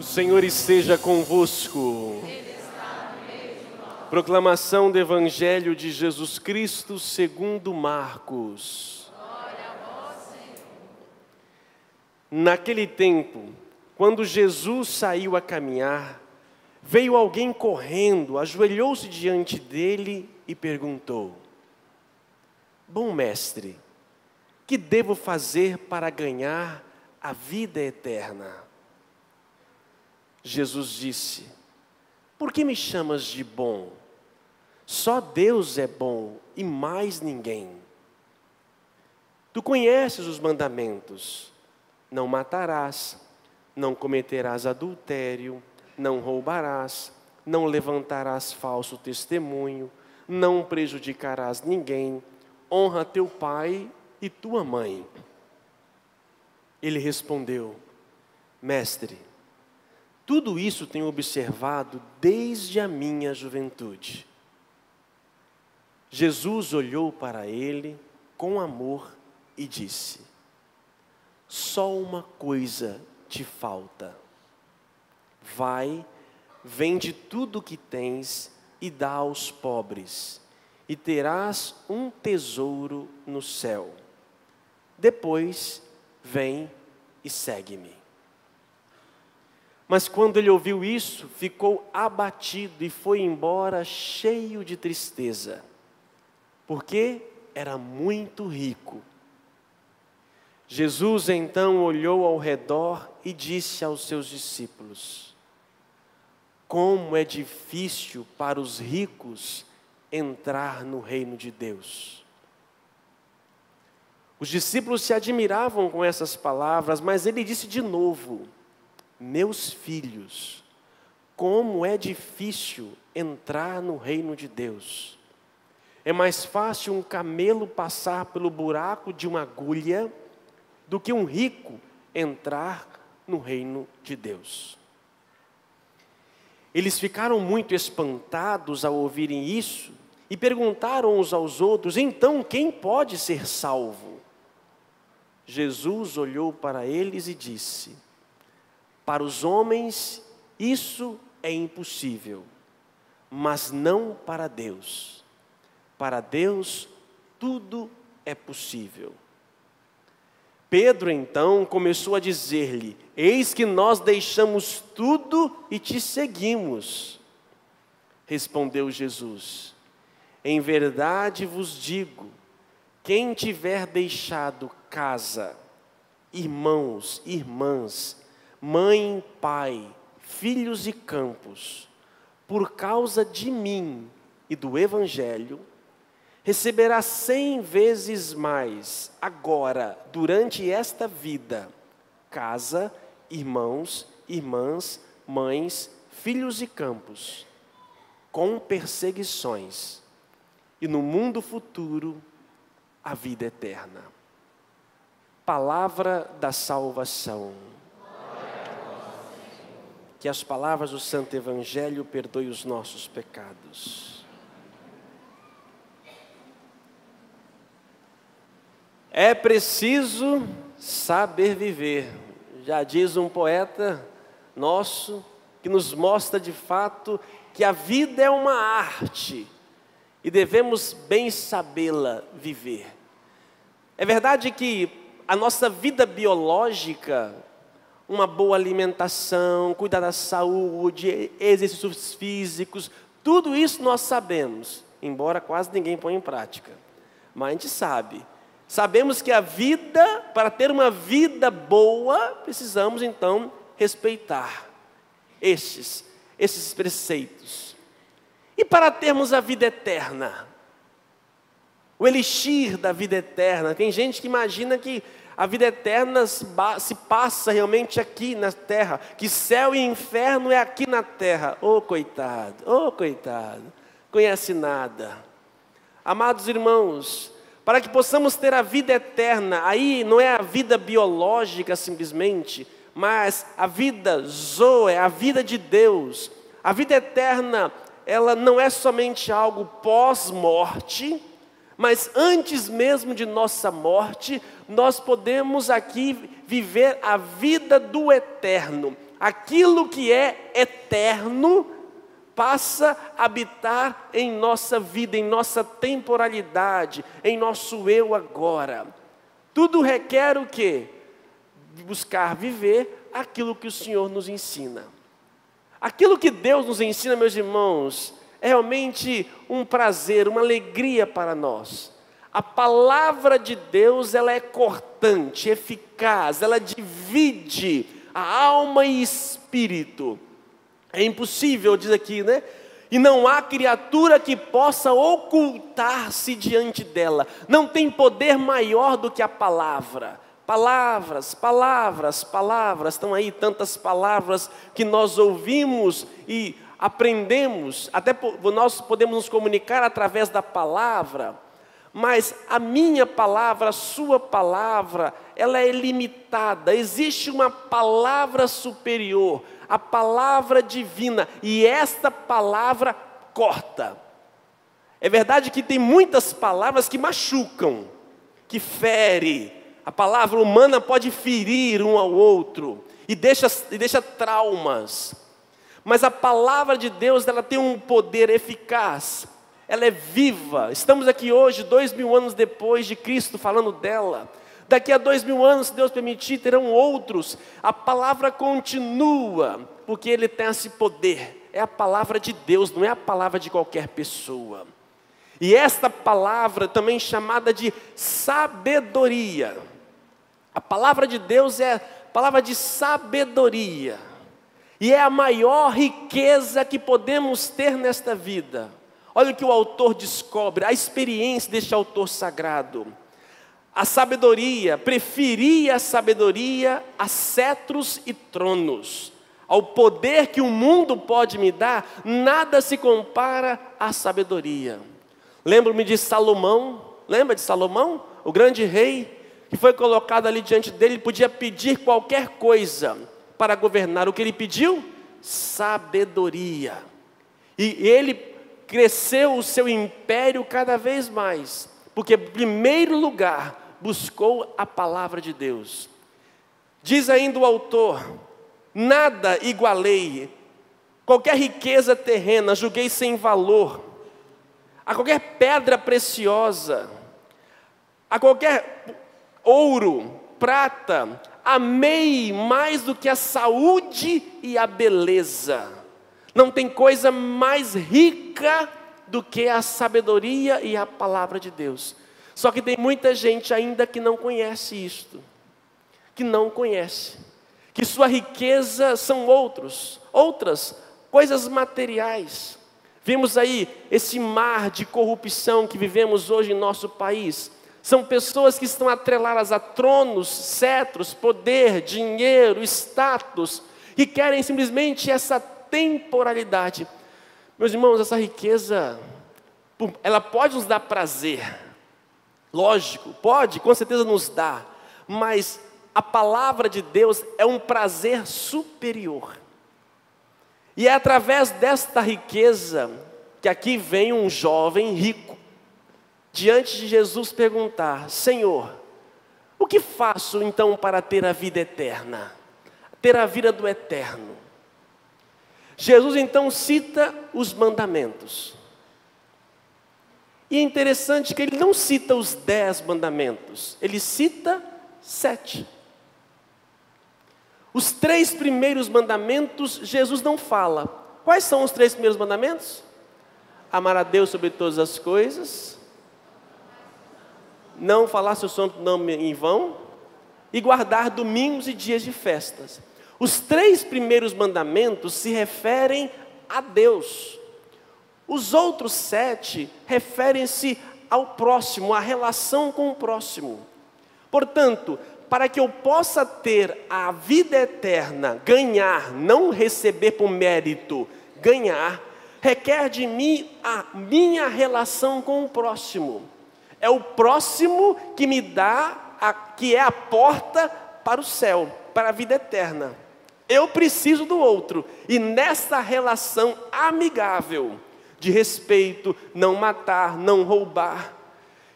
O Senhor esteja convosco. Proclamação do Evangelho de Jesus Cristo segundo Marcos. Naquele tempo, quando Jesus saiu a caminhar, veio alguém correndo, ajoelhou-se diante dele e perguntou: Bom mestre, que devo fazer para ganhar a vida eterna? Jesus disse: Por que me chamas de bom? Só Deus é bom e mais ninguém. Tu conheces os mandamentos: não matarás, não cometerás adultério, não roubarás, não levantarás falso testemunho, não prejudicarás ninguém, honra teu pai e tua mãe. Ele respondeu: Mestre, tudo isso tenho observado desde a minha juventude. Jesus olhou para ele com amor e disse: Só uma coisa te falta. Vai, vende tudo o que tens e dá aos pobres, e terás um tesouro no céu. Depois, vem e segue-me. Mas quando ele ouviu isso, ficou abatido e foi embora cheio de tristeza, porque era muito rico. Jesus então olhou ao redor e disse aos seus discípulos: Como é difícil para os ricos entrar no reino de Deus. Os discípulos se admiravam com essas palavras, mas ele disse de novo: meus filhos, como é difícil entrar no reino de Deus. É mais fácil um camelo passar pelo buraco de uma agulha do que um rico entrar no reino de Deus. Eles ficaram muito espantados ao ouvirem isso e perguntaram uns aos outros: então quem pode ser salvo? Jesus olhou para eles e disse: para os homens, isso é impossível, mas não para Deus. Para Deus, tudo é possível. Pedro então começou a dizer-lhe: Eis que nós deixamos tudo e te seguimos. Respondeu Jesus: Em verdade vos digo, quem tiver deixado casa, irmãos, irmãs, mãe, pai, filhos e campos, por causa de mim e do Evangelho, receberá cem vezes mais agora, durante esta vida, casa, irmãos, irmãs, mães, filhos e campos, com perseguições, e no mundo futuro, a vida eterna. Palavra da salvação. Que as palavras do Santo Evangelho perdoem os nossos pecados. É preciso saber viver, já diz um poeta nosso, que nos mostra de fato que a vida é uma arte e devemos bem sabê-la viver. É verdade que a nossa vida biológica uma boa alimentação, cuidar da saúde, exercícios físicos, tudo isso nós sabemos, embora quase ninguém ponha em prática. Mas a gente sabe. Sabemos que a vida, para ter uma vida boa, precisamos então respeitar estes, esses preceitos. E para termos a vida eterna, o elixir da vida eterna, tem gente que imagina que a vida eterna se passa realmente aqui na terra, que céu e inferno é aqui na terra. Oh, coitado, oh, coitado, conhece nada. Amados irmãos, para que possamos ter a vida eterna, aí não é a vida biológica simplesmente, mas a vida zoe, a vida de Deus. A vida eterna, ela não é somente algo pós-morte, mas antes mesmo de nossa morte, nós podemos aqui viver a vida do eterno, aquilo que é eterno passa a habitar em nossa vida, em nossa temporalidade, em nosso eu agora. Tudo requer o quê? Buscar viver aquilo que o Senhor nos ensina. Aquilo que Deus nos ensina, meus irmãos, é realmente um prazer, uma alegria para nós. A palavra de Deus, ela é cortante, eficaz, ela divide a alma e espírito. É impossível, diz aqui, né? E não há criatura que possa ocultar-se diante dela. Não tem poder maior do que a palavra. Palavras, palavras, palavras, estão aí tantas palavras que nós ouvimos e aprendemos, até nós podemos nos comunicar através da palavra, mas a minha palavra, a sua palavra, ela é limitada, existe uma palavra superior, a palavra divina, e esta palavra corta. É verdade que tem muitas palavras que machucam, que fere. A palavra humana pode ferir um ao outro e deixa, e deixa traumas. Mas a palavra de Deus ela tem um poder eficaz, ela é viva. Estamos aqui hoje, dois mil anos depois de Cristo, falando dela. Daqui a dois mil anos, se Deus permitir, terão outros. A palavra continua, porque Ele tem esse poder. É a palavra de Deus, não é a palavra de qualquer pessoa. E esta palavra também chamada de sabedoria. A palavra de Deus é a palavra de sabedoria. E é a maior riqueza que podemos ter nesta vida. Olha o que o autor descobre, a experiência deste autor sagrado a sabedoria, preferia a sabedoria a cetros e tronos. Ao poder que o mundo pode me dar, nada se compara à sabedoria. Lembro-me de Salomão, lembra de Salomão? O grande rei, que foi colocado ali diante dele, podia pedir qualquer coisa para governar. O que ele pediu? Sabedoria. E ele cresceu o seu império cada vez mais, porque, em primeiro lugar, buscou a palavra de Deus. Diz ainda o autor: nada igualei, qualquer riqueza terrena julguei sem valor, a qualquer pedra preciosa, a qualquer ouro, prata, amei mais do que a saúde e a beleza. Não tem coisa mais rica do que a sabedoria e a palavra de Deus. Só que tem muita gente ainda que não conhece isto, que não conhece, que sua riqueza são outros, outras coisas materiais. Vimos aí esse mar de corrupção que vivemos hoje em nosso país. São pessoas que estão atreladas a tronos, cetros, poder, dinheiro, status, que querem simplesmente essa temporalidade. Meus irmãos, essa riqueza, ela pode nos dar prazer, Lógico, pode, com certeza nos dá, mas a palavra de Deus é um prazer superior. E é através desta riqueza que aqui vem um jovem rico, diante de Jesus perguntar: Senhor, o que faço então para ter a vida eterna? Ter a vida do eterno. Jesus então cita os mandamentos. E é interessante que ele não cita os dez mandamentos, ele cita sete. Os três primeiros mandamentos, Jesus não fala. Quais são os três primeiros mandamentos? Amar a Deus sobre todas as coisas, não falar seu santo nome em vão, e guardar domingos e dias de festas. Os três primeiros mandamentos se referem a Deus. Os outros sete referem-se ao próximo, à relação com o próximo. Portanto, para que eu possa ter a vida eterna, ganhar, não receber por mérito, ganhar, requer de mim a minha relação com o próximo. É o próximo que me dá, a, que é a porta para o céu, para a vida eterna. Eu preciso do outro, e nessa relação amigável, de respeito, não matar, não roubar.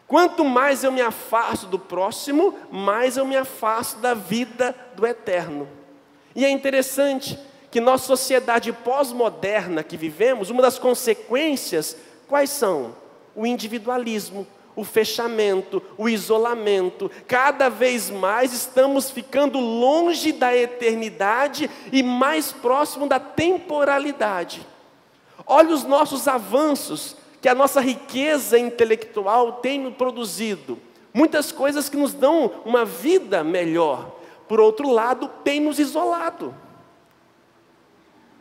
Quanto mais eu me afasto do próximo, mais eu me afasto da vida do eterno. E é interessante que nossa sociedade pós-moderna que vivemos, uma das consequências, quais são? O individualismo, o fechamento, o isolamento. Cada vez mais estamos ficando longe da eternidade e mais próximo da temporalidade. Olha os nossos avanços que a nossa riqueza intelectual tem produzido. Muitas coisas que nos dão uma vida melhor. Por outro lado, tem nos isolado.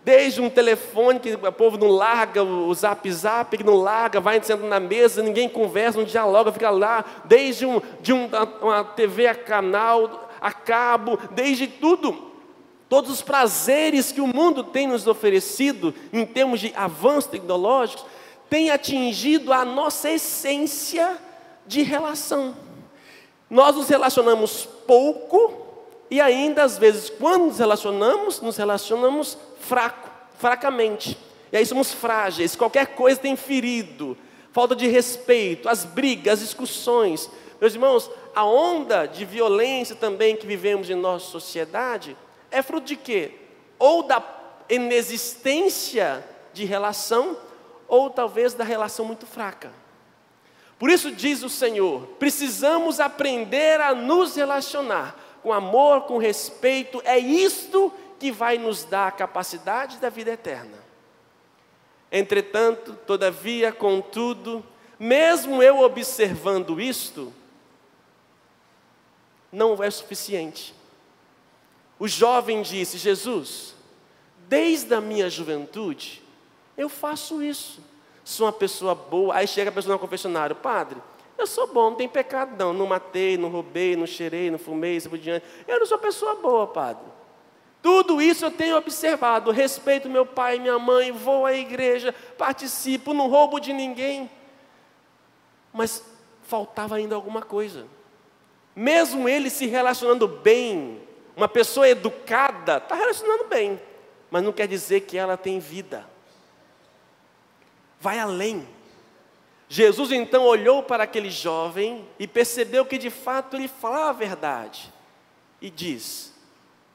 Desde um telefone que o povo não larga, o zap zap que não larga, vai sentando na mesa, ninguém conversa, não dialoga, fica lá. Desde um, de um, uma TV a canal, a cabo, desde tudo. Todos os prazeres que o mundo tem nos oferecido, em termos de avanços tecnológicos, tem atingido a nossa essência de relação. Nós nos relacionamos pouco e ainda às vezes, quando nos relacionamos, nos relacionamos fraco, fracamente. E aí somos frágeis, qualquer coisa tem ferido, falta de respeito, as brigas, as discussões. Meus irmãos, a onda de violência também que vivemos em nossa sociedade é fruto de quê? Ou da inexistência de relação, ou talvez da relação muito fraca. Por isso diz o Senhor: precisamos aprender a nos relacionar com amor, com respeito, é isto que vai nos dar a capacidade da vida eterna. Entretanto, todavia, contudo, mesmo eu observando isto, não é suficiente. O jovem disse: Jesus, desde a minha juventude, eu faço isso. Sou uma pessoa boa. Aí chega a pessoa no confessionário: Padre, eu sou bom, não tem pecado não. Não matei, não roubei, não cheirei, não fumei, assim por diante. Eu não sou pessoa boa, Padre. Tudo isso eu tenho observado. Respeito meu pai e minha mãe, vou à igreja, participo, não roubo de ninguém. Mas faltava ainda alguma coisa. Mesmo ele se relacionando bem, uma pessoa educada está relacionando bem, mas não quer dizer que ela tem vida. Vai além. Jesus então olhou para aquele jovem e percebeu que de fato ele falava a verdade. E diz: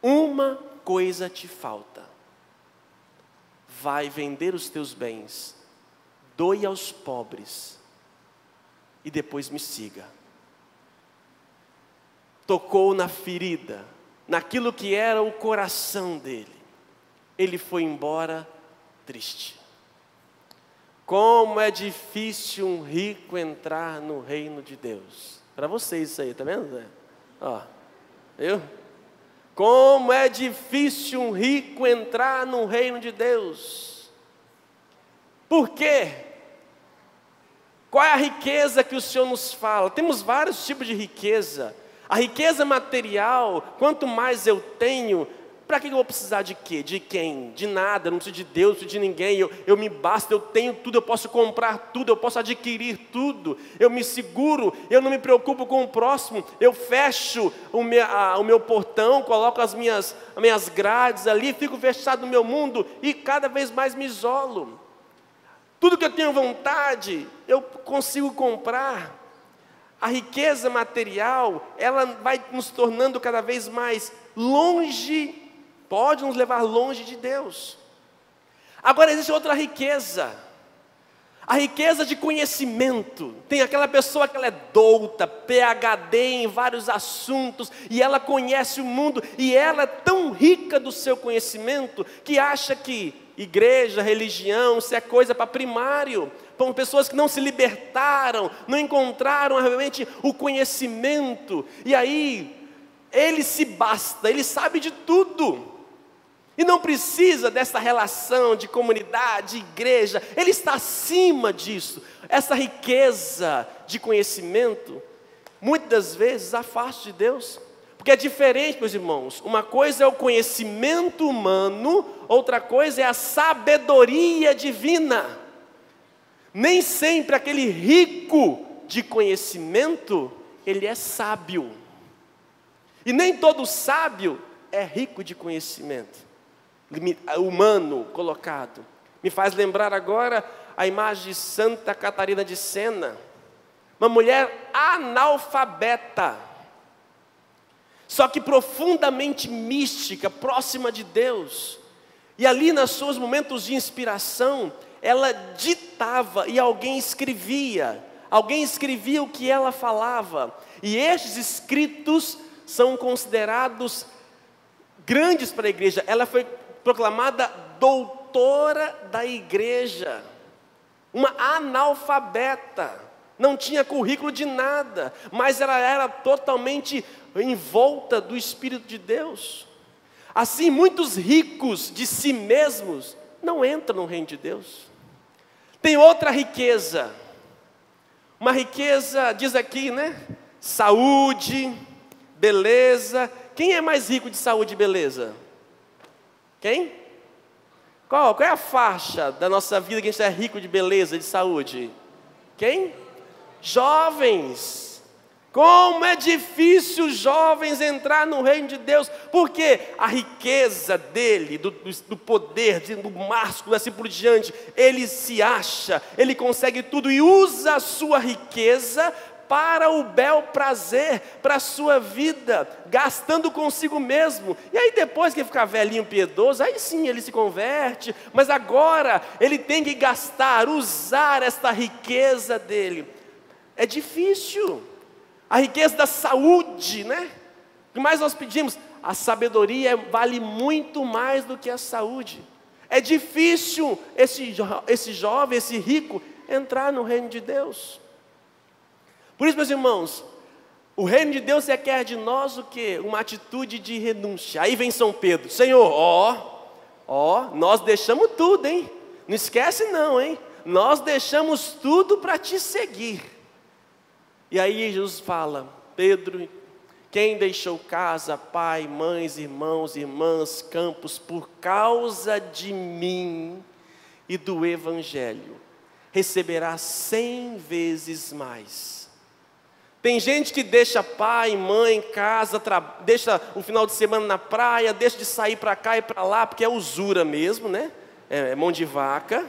Uma coisa te falta. Vai vender os teus bens, doe aos pobres e depois me siga. Tocou na ferida, naquilo que era o coração dele. Ele foi embora triste. Como é difícil um rico entrar no reino de Deus. Para vocês isso aí, tá vendo? Ó, viu? Como é difícil um rico entrar no reino de Deus. Por quê? Qual é a riqueza que o Senhor nos fala? Temos vários tipos de riqueza. A riqueza material, quanto mais eu tenho, para que eu vou precisar de quê? De quem? De nada, não preciso de Deus, não preciso de ninguém. Eu, eu me basta, eu tenho tudo, eu posso comprar tudo, eu posso adquirir tudo. Eu me seguro, eu não me preocupo com o próximo. Eu fecho o meu, a, o meu portão, coloco as minhas, as minhas grades ali, fico fechado no meu mundo e cada vez mais me isolo. Tudo que eu tenho vontade, eu consigo comprar. A riqueza material, ela vai nos tornando cada vez mais longe pode nos levar longe de Deus. Agora existe outra riqueza, a riqueza de conhecimento. Tem aquela pessoa que ela é douta, PhD em vários assuntos, e ela conhece o mundo, e ela é tão rica do seu conhecimento que acha que igreja, religião, isso é coisa para primário. São pessoas que não se libertaram, não encontraram realmente o conhecimento, e aí ele se basta, ele sabe de tudo. E não precisa dessa relação de comunidade, de igreja, ele está acima disso. Essa riqueza de conhecimento, muitas vezes afasta de Deus. Porque é diferente, meus irmãos. Uma coisa é o conhecimento humano, outra coisa é a sabedoria divina. Nem sempre aquele rico de conhecimento, ele é sábio. E nem todo sábio é rico de conhecimento humano colocado. Me faz lembrar agora a imagem de Santa Catarina de Sena, uma mulher analfabeta. só que profundamente mística, próxima de Deus. E ali, nos seus momentos de inspiração, ela ditava e alguém escrevia, alguém escrevia o que ela falava, e estes escritos são considerados grandes para a igreja. Ela foi proclamada doutora da igreja, uma analfabeta, não tinha currículo de nada, mas ela era totalmente envolta do Espírito de Deus. Assim, muitos ricos de si mesmos não entram no reino de Deus. Tem outra riqueza, uma riqueza, diz aqui, né? Saúde, beleza. Quem é mais rico de saúde e beleza? Quem? Qual, qual é a faixa da nossa vida que a gente é rico de beleza, de saúde? Quem? Jovens. Como é difícil jovens entrar no reino de Deus, porque a riqueza dele, do, do poder, do másculo, assim por diante, ele se acha, ele consegue tudo e usa a sua riqueza para o bel prazer, para a sua vida, gastando consigo mesmo. E aí depois que ficar velhinho piedoso, aí sim ele se converte, mas agora ele tem que gastar, usar esta riqueza dele. É difícil a riqueza da saúde, né? O que mais nós pedimos? A sabedoria vale muito mais do que a saúde. É difícil esse, esse jovem, esse rico, entrar no reino de Deus. Por isso, meus irmãos, o reino de Deus requer de nós o que? Uma atitude de renúncia. Aí vem São Pedro, Senhor, ó, ó, nós deixamos tudo, hein? Não esquece não, hein? Nós deixamos tudo para te seguir. E aí Jesus fala: Pedro, quem deixou casa, pai, mães, irmãos, irmãs, campos, por causa de mim e do Evangelho, receberá cem vezes mais. Tem gente que deixa pai, mãe, casa, deixa o final de semana na praia, deixa de sair para cá e para lá, porque é usura mesmo, né? É, é mão de vaca,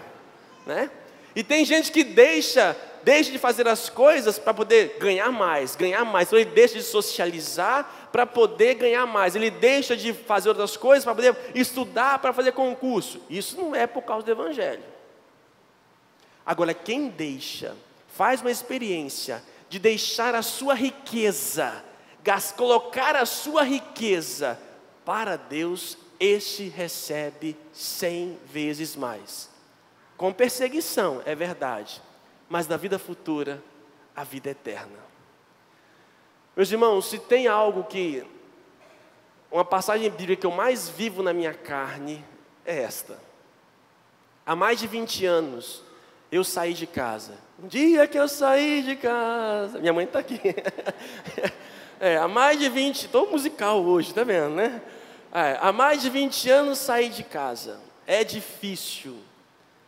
né? E tem gente que deixa deixa de fazer as coisas para poder ganhar mais, ganhar mais. Então ele deixa de socializar para poder ganhar mais. Ele deixa de fazer outras coisas para poder estudar, para fazer concurso. Isso não é por causa do Evangelho. Agora, quem deixa, faz uma experiência de deixar a sua riqueza, colocar a sua riqueza para Deus, este recebe cem vezes mais. Com perseguição, é verdade mas na vida futura, a vida eterna. Meus irmãos, se tem algo que, uma passagem bíblica que eu mais vivo na minha carne, é esta. Há mais de 20 anos, eu saí de casa. Um dia que eu saí de casa, minha mãe está aqui. é, há mais de 20, estou musical hoje, tá vendo, né? É, há mais de 20 anos saí de casa. É difícil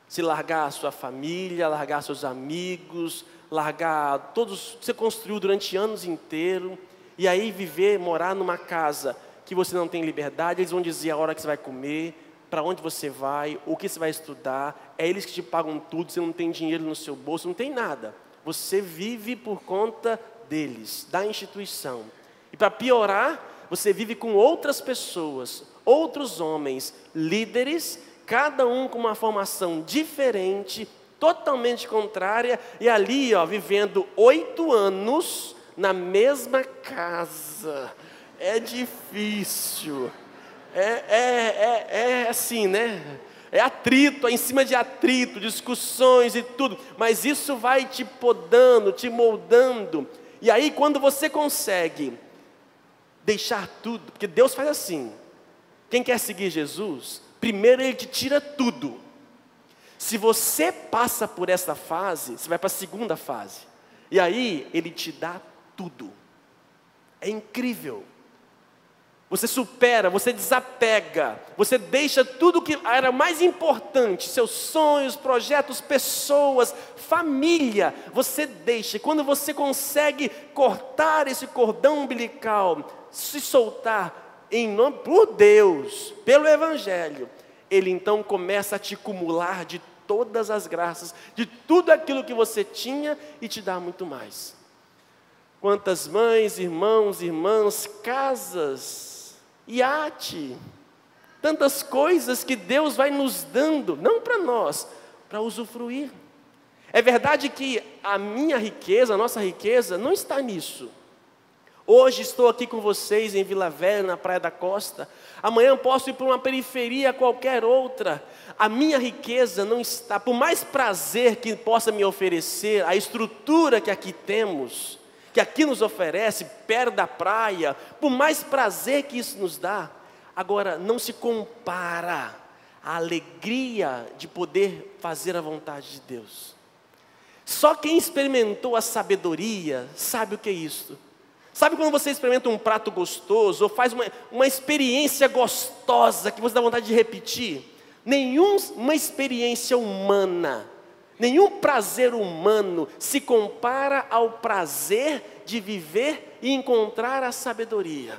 se largar a sua família, largar seus amigos, largar todos que você construiu durante anos inteiros, e aí viver, morar numa casa que você não tem liberdade, eles vão dizer a hora que você vai comer, para onde você vai, o que você vai estudar, é eles que te pagam tudo, você não tem dinheiro no seu bolso, não tem nada. Você vive por conta deles, da instituição. E para piorar, você vive com outras pessoas, outros homens, líderes cada um com uma formação diferente, totalmente contrária, e ali, ó, vivendo oito anos na mesma casa. É difícil. É, é, é, é assim, né? É atrito, é em cima de atrito, discussões e tudo, mas isso vai te podando, te moldando. E aí, quando você consegue deixar tudo, porque Deus faz assim: quem quer seguir Jesus, primeiro ele te tira tudo. Se você passa por essa fase, você vai para a segunda fase. E aí ele te dá tudo. É incrível. Você supera, você desapega, você deixa tudo que era mais importante, seus sonhos, projetos, pessoas, família, você deixa. Quando você consegue cortar esse cordão umbilical, se soltar, em nome por Deus, pelo Evangelho, ele então começa a te acumular de todas as graças, de tudo aquilo que você tinha e te dá muito mais. Quantas mães, irmãos, irmãs, casas, iate, tantas coisas que Deus vai nos dando, não para nós, para usufruir. É verdade que a minha riqueza, a nossa riqueza, não está nisso. Hoje estou aqui com vocês em Vila Velha, na Praia da Costa. Amanhã posso ir para uma periferia qualquer outra. A minha riqueza não está, por mais prazer que possa me oferecer, a estrutura que aqui temos, que aqui nos oferece, perto da praia, por mais prazer que isso nos dá, agora não se compara à alegria de poder fazer a vontade de Deus. Só quem experimentou a sabedoria sabe o que é isso. Sabe quando você experimenta um prato gostoso, ou faz uma, uma experiência gostosa que você dá vontade de repetir? Nenhuma experiência humana, nenhum prazer humano se compara ao prazer de viver e encontrar a sabedoria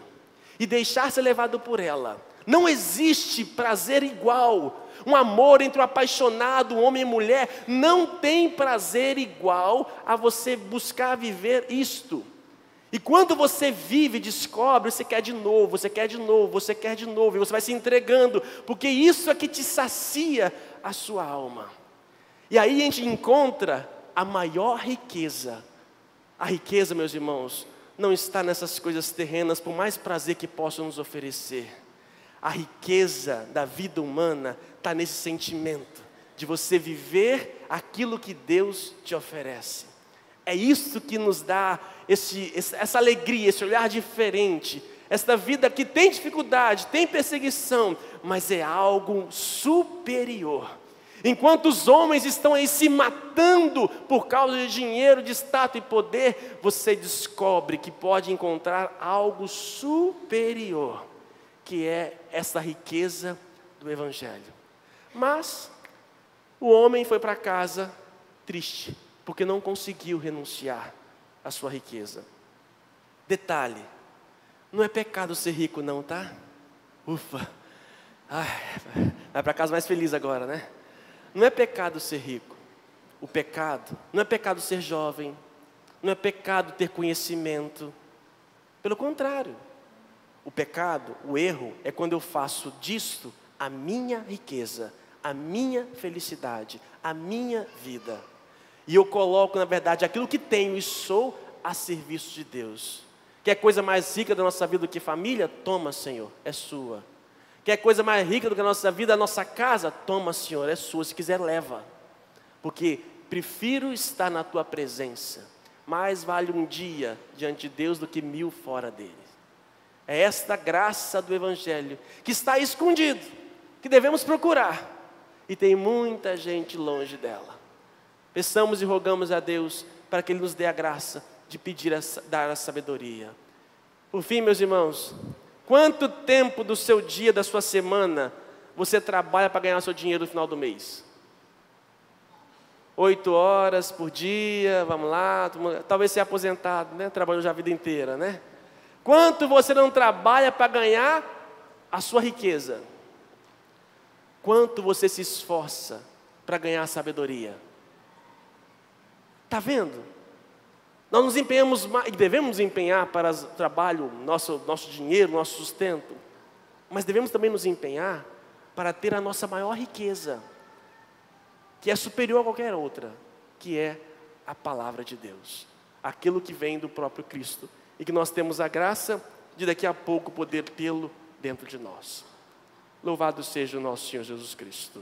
e deixar ser levado por ela. Não existe prazer igual. Um amor entre um apaixonado, homem e mulher, não tem prazer igual a você buscar viver isto. E quando você vive, descobre, você quer de novo, você quer de novo, você quer de novo, e você vai se entregando, porque isso é que te sacia a sua alma. E aí a gente encontra a maior riqueza. A riqueza, meus irmãos, não está nessas coisas terrenas, por mais prazer que possam nos oferecer. A riqueza da vida humana está nesse sentimento de você viver aquilo que Deus te oferece. É isso que nos dá esse, essa alegria, esse olhar diferente, esta vida que tem dificuldade, tem perseguição, mas é algo superior. Enquanto os homens estão aí se matando por causa de dinheiro, de status e poder, você descobre que pode encontrar algo superior, que é essa riqueza do Evangelho. Mas o homem foi para casa triste, porque não conseguiu renunciar à sua riqueza. Detalhe: não é pecado ser rico, não, tá? Ufa! Ai, vai para casa mais feliz agora, né? Não é pecado ser rico. O pecado não é pecado ser jovem, não é pecado ter conhecimento. Pelo contrário, o pecado, o erro, é quando eu faço disto a minha riqueza, a minha felicidade, a minha vida. E eu coloco, na verdade, aquilo que tenho e sou a serviço de Deus. Quer coisa mais rica da nossa vida do que família? Toma, Senhor, é sua. Quer coisa mais rica do que a nossa vida, a nossa casa? Toma, Senhor, é sua. Se quiser, leva. Porque prefiro estar na tua presença. Mais vale um dia diante de Deus do que mil fora dele. É esta graça do Evangelho que está escondido, que devemos procurar. E tem muita gente longe dela. Peçamos e rogamos a Deus para que Ele nos dê a graça de pedir, a, dar a sabedoria. Por fim, meus irmãos, quanto tempo do seu dia, da sua semana, você trabalha para ganhar seu dinheiro no final do mês? Oito horas por dia, vamos lá, talvez seja aposentado, né? Trabalhou já a vida inteira, né? Quanto você não trabalha para ganhar a sua riqueza? Quanto você se esforça para ganhar a sabedoria? Está vendo? Nós nos empenhamos e devemos empenhar para o trabalho, nosso, nosso dinheiro, nosso sustento, mas devemos também nos empenhar para ter a nossa maior riqueza, que é superior a qualquer outra, que é a palavra de Deus, aquilo que vem do próprio Cristo, e que nós temos a graça de daqui a pouco poder tê-lo dentro de nós. Louvado seja o nosso Senhor Jesus Cristo.